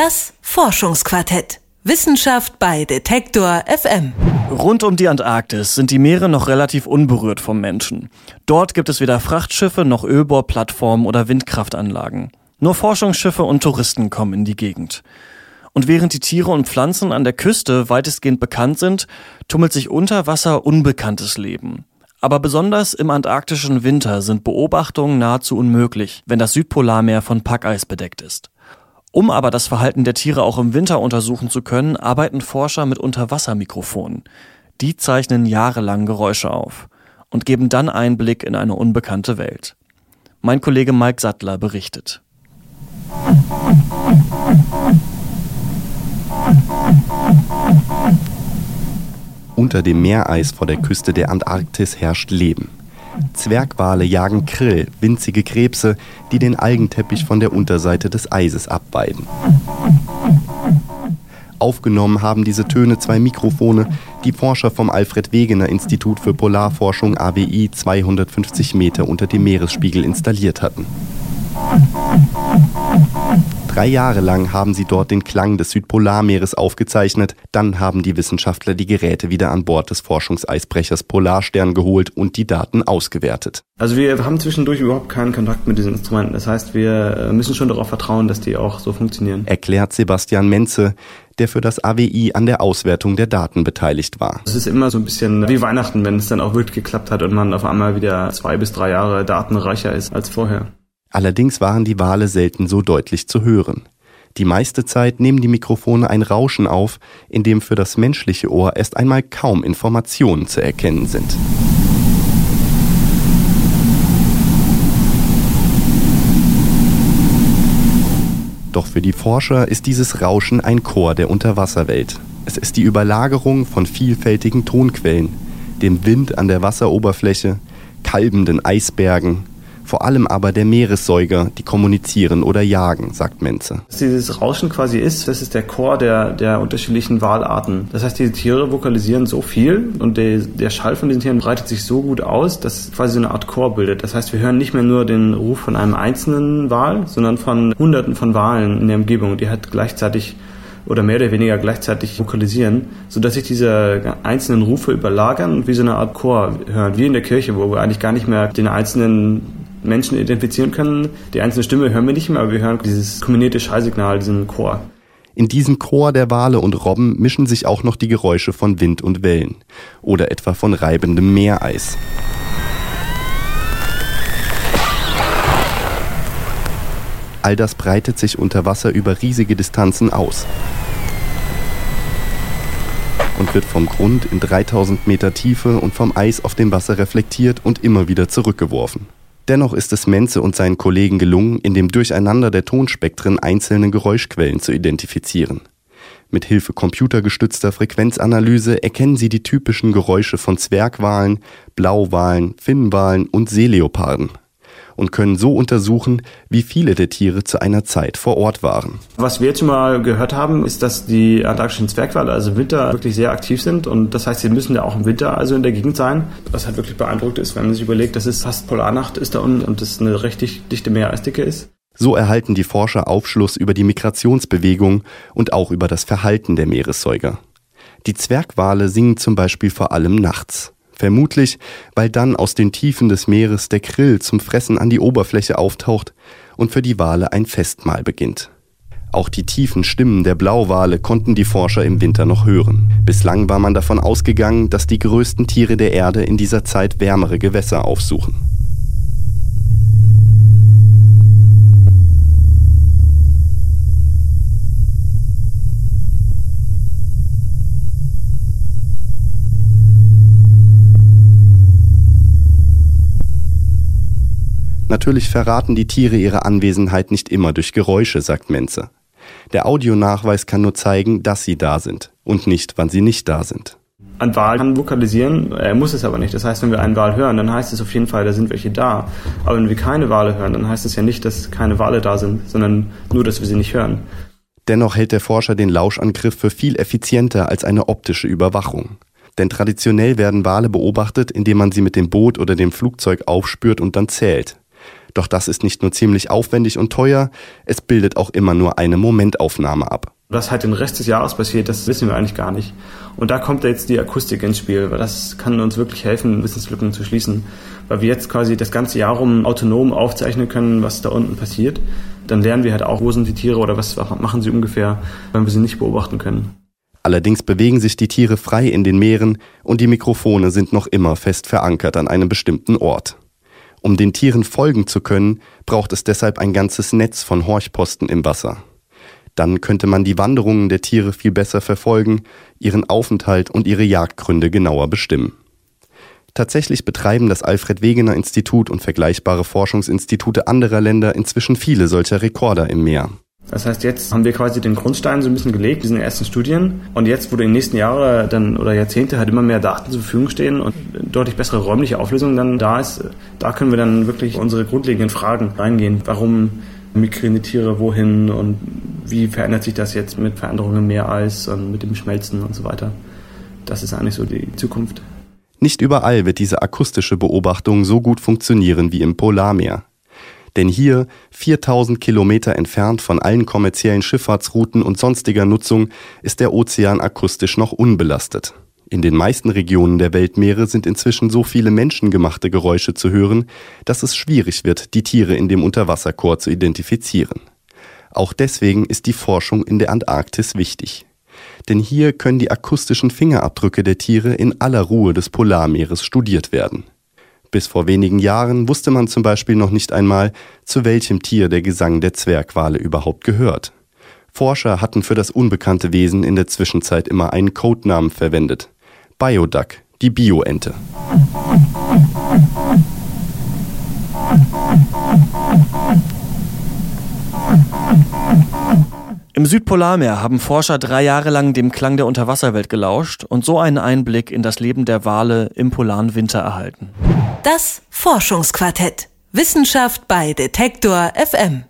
Das Forschungsquartett. Wissenschaft bei Detektor FM. Rund um die Antarktis sind die Meere noch relativ unberührt vom Menschen. Dort gibt es weder Frachtschiffe noch Ölbohrplattformen oder Windkraftanlagen. Nur Forschungsschiffe und Touristen kommen in die Gegend. Und während die Tiere und Pflanzen an der Küste weitestgehend bekannt sind, tummelt sich unter Wasser unbekanntes Leben. Aber besonders im antarktischen Winter sind Beobachtungen nahezu unmöglich, wenn das Südpolarmeer von Packeis bedeckt ist. Um aber das Verhalten der Tiere auch im Winter untersuchen zu können, arbeiten Forscher mit Unterwassermikrofonen. Die zeichnen jahrelang Geräusche auf und geben dann Einblick in eine unbekannte Welt. Mein Kollege Mike Sattler berichtet. Unter dem Meereis vor der Küste der Antarktis herrscht Leben. Zwergwale jagen Krill, winzige Krebse, die den Algenteppich von der Unterseite des Eises abweiden. Aufgenommen haben diese Töne zwei Mikrofone, die Forscher vom Alfred Wegener Institut für Polarforschung AWI 250 Meter unter dem Meeresspiegel installiert hatten. Drei Jahre lang haben sie dort den Klang des Südpolarmeeres aufgezeichnet. Dann haben die Wissenschaftler die Geräte wieder an Bord des Forschungseisbrechers Polarstern geholt und die Daten ausgewertet. Also wir haben zwischendurch überhaupt keinen Kontakt mit diesen Instrumenten. Das heißt, wir äh, müssen schon darauf vertrauen, dass die auch so funktionieren. Erklärt Sebastian Menze, der für das AWI an der Auswertung der Daten beteiligt war. Es ist immer so ein bisschen wie Weihnachten, wenn es dann auch wirklich geklappt hat und man auf einmal wieder zwei bis drei Jahre datenreicher ist als vorher. Allerdings waren die Wale selten so deutlich zu hören. Die meiste Zeit nehmen die Mikrofone ein Rauschen auf, in dem für das menschliche Ohr erst einmal kaum Informationen zu erkennen sind. Doch für die Forscher ist dieses Rauschen ein Chor der Unterwasserwelt. Es ist die Überlagerung von vielfältigen Tonquellen, dem Wind an der Wasseroberfläche, kalbenden Eisbergen, vor allem aber der Meeressäuger, die kommunizieren oder jagen, sagt Menze. Was dieses Rauschen quasi ist, das ist der Chor der, der unterschiedlichen Walarten. Das heißt, diese Tiere vokalisieren so viel und der, der Schall von diesen Tieren breitet sich so gut aus, dass es quasi so eine Art Chor bildet. Das heißt, wir hören nicht mehr nur den Ruf von einem einzelnen Wal, sondern von hunderten von Walen in der Umgebung, die halt gleichzeitig oder mehr oder weniger gleichzeitig vokalisieren, sodass sich diese einzelnen Rufe überlagern und wie so eine Art Chor hören, wie in der Kirche, wo wir eigentlich gar nicht mehr den einzelnen Menschen identifizieren können. Die einzelne Stimme hören wir nicht mehr, aber wir hören dieses kombinierte Schallsignal, diesen Chor. In diesem Chor der Wale und Robben mischen sich auch noch die Geräusche von Wind und Wellen oder etwa von reibendem Meereis. All das breitet sich unter Wasser über riesige Distanzen aus und wird vom Grund in 3000 Meter Tiefe und vom Eis auf dem Wasser reflektiert und immer wieder zurückgeworfen. Dennoch ist es Menze und seinen Kollegen gelungen, in dem Durcheinander der Tonspektren einzelne Geräuschquellen zu identifizieren. Mit Hilfe computergestützter Frequenzanalyse erkennen sie die typischen Geräusche von Zwergwalen, Blauwalen, Finnwalen und Seeleoparden und können so untersuchen, wie viele der Tiere zu einer Zeit vor Ort waren. Was wir jetzt schon mal gehört haben, ist, dass die antarktischen Zwergwale also im Winter wirklich sehr aktiv sind und das heißt, sie müssen ja auch im Winter also in der Gegend sein. Was halt wirklich beeindruckt ist, wenn man sich überlegt, dass es fast Polarnacht ist da unten und es eine richtig dichte Meereisdicke ist. So erhalten die Forscher Aufschluss über die Migrationsbewegung und auch über das Verhalten der Meeressäuger. Die Zwergwale singen zum Beispiel vor allem nachts. Vermutlich, weil dann aus den Tiefen des Meeres der Krill zum Fressen an die Oberfläche auftaucht und für die Wale ein Festmahl beginnt. Auch die tiefen Stimmen der Blauwale konnten die Forscher im Winter noch hören. Bislang war man davon ausgegangen, dass die größten Tiere der Erde in dieser Zeit wärmere Gewässer aufsuchen. Natürlich verraten die Tiere ihre Anwesenheit nicht immer durch Geräusche, sagt Menze. Der Audionachweis kann nur zeigen, dass sie da sind und nicht, wann sie nicht da sind. Ein Wal kann vokalisieren, er muss es aber nicht. Das heißt, wenn wir einen Wal hören, dann heißt es auf jeden Fall, da sind welche da. Aber wenn wir keine Wale hören, dann heißt es ja nicht, dass keine Wale da sind, sondern nur, dass wir sie nicht hören. Dennoch hält der Forscher den Lauschangriff für viel effizienter als eine optische Überwachung. Denn traditionell werden Wale beobachtet, indem man sie mit dem Boot oder dem Flugzeug aufspürt und dann zählt. Doch das ist nicht nur ziemlich aufwendig und teuer, es bildet auch immer nur eine Momentaufnahme ab. Was halt den Rest des Jahres passiert, das wissen wir eigentlich gar nicht. Und da kommt jetzt die Akustik ins Spiel, weil das kann uns wirklich helfen, Wissenslücken zu schließen. Weil wir jetzt quasi das ganze Jahr rum autonom aufzeichnen können, was da unten passiert. Dann lernen wir halt auch, wo sind die Tiere oder was machen sie ungefähr, wenn wir sie nicht beobachten können. Allerdings bewegen sich die Tiere frei in den Meeren und die Mikrofone sind noch immer fest verankert an einem bestimmten Ort. Um den Tieren folgen zu können, braucht es deshalb ein ganzes Netz von Horchposten im Wasser. Dann könnte man die Wanderungen der Tiere viel besser verfolgen, ihren Aufenthalt und ihre Jagdgründe genauer bestimmen. Tatsächlich betreiben das Alfred Wegener Institut und vergleichbare Forschungsinstitute anderer Länder inzwischen viele solcher Rekorder im Meer. Das heißt, jetzt haben wir quasi den Grundstein so ein bisschen gelegt, diesen ersten Studien. Und jetzt, wo in den nächsten Jahren dann oder Jahrzehnte halt immer mehr Daten zur Verfügung stehen und deutlich bessere räumliche Auflösung dann da ist, da können wir dann wirklich unsere grundlegenden Fragen reingehen. Warum migrieren die Tiere wohin und wie verändert sich das jetzt mit Veränderungen im Meereis und mit dem Schmelzen und so weiter. Das ist eigentlich so die Zukunft. Nicht überall wird diese akustische Beobachtung so gut funktionieren wie im Polarmeer. Denn hier, 4000 Kilometer entfernt von allen kommerziellen Schifffahrtsrouten und sonstiger Nutzung, ist der Ozean akustisch noch unbelastet. In den meisten Regionen der Weltmeere sind inzwischen so viele menschengemachte Geräusche zu hören, dass es schwierig wird, die Tiere in dem Unterwasserchor zu identifizieren. Auch deswegen ist die Forschung in der Antarktis wichtig. Denn hier können die akustischen Fingerabdrücke der Tiere in aller Ruhe des Polarmeeres studiert werden. Bis vor wenigen Jahren wusste man zum Beispiel noch nicht einmal, zu welchem Tier der Gesang der Zwergwale überhaupt gehört. Forscher hatten für das unbekannte Wesen in der Zwischenzeit immer einen Codenamen verwendet. Bioduck, die Bioente. Im Südpolarmeer haben Forscher drei Jahre lang dem Klang der Unterwasserwelt gelauscht und so einen Einblick in das Leben der Wale im polaren Winter erhalten. Das Forschungsquartett. Wissenschaft bei Detektor FM.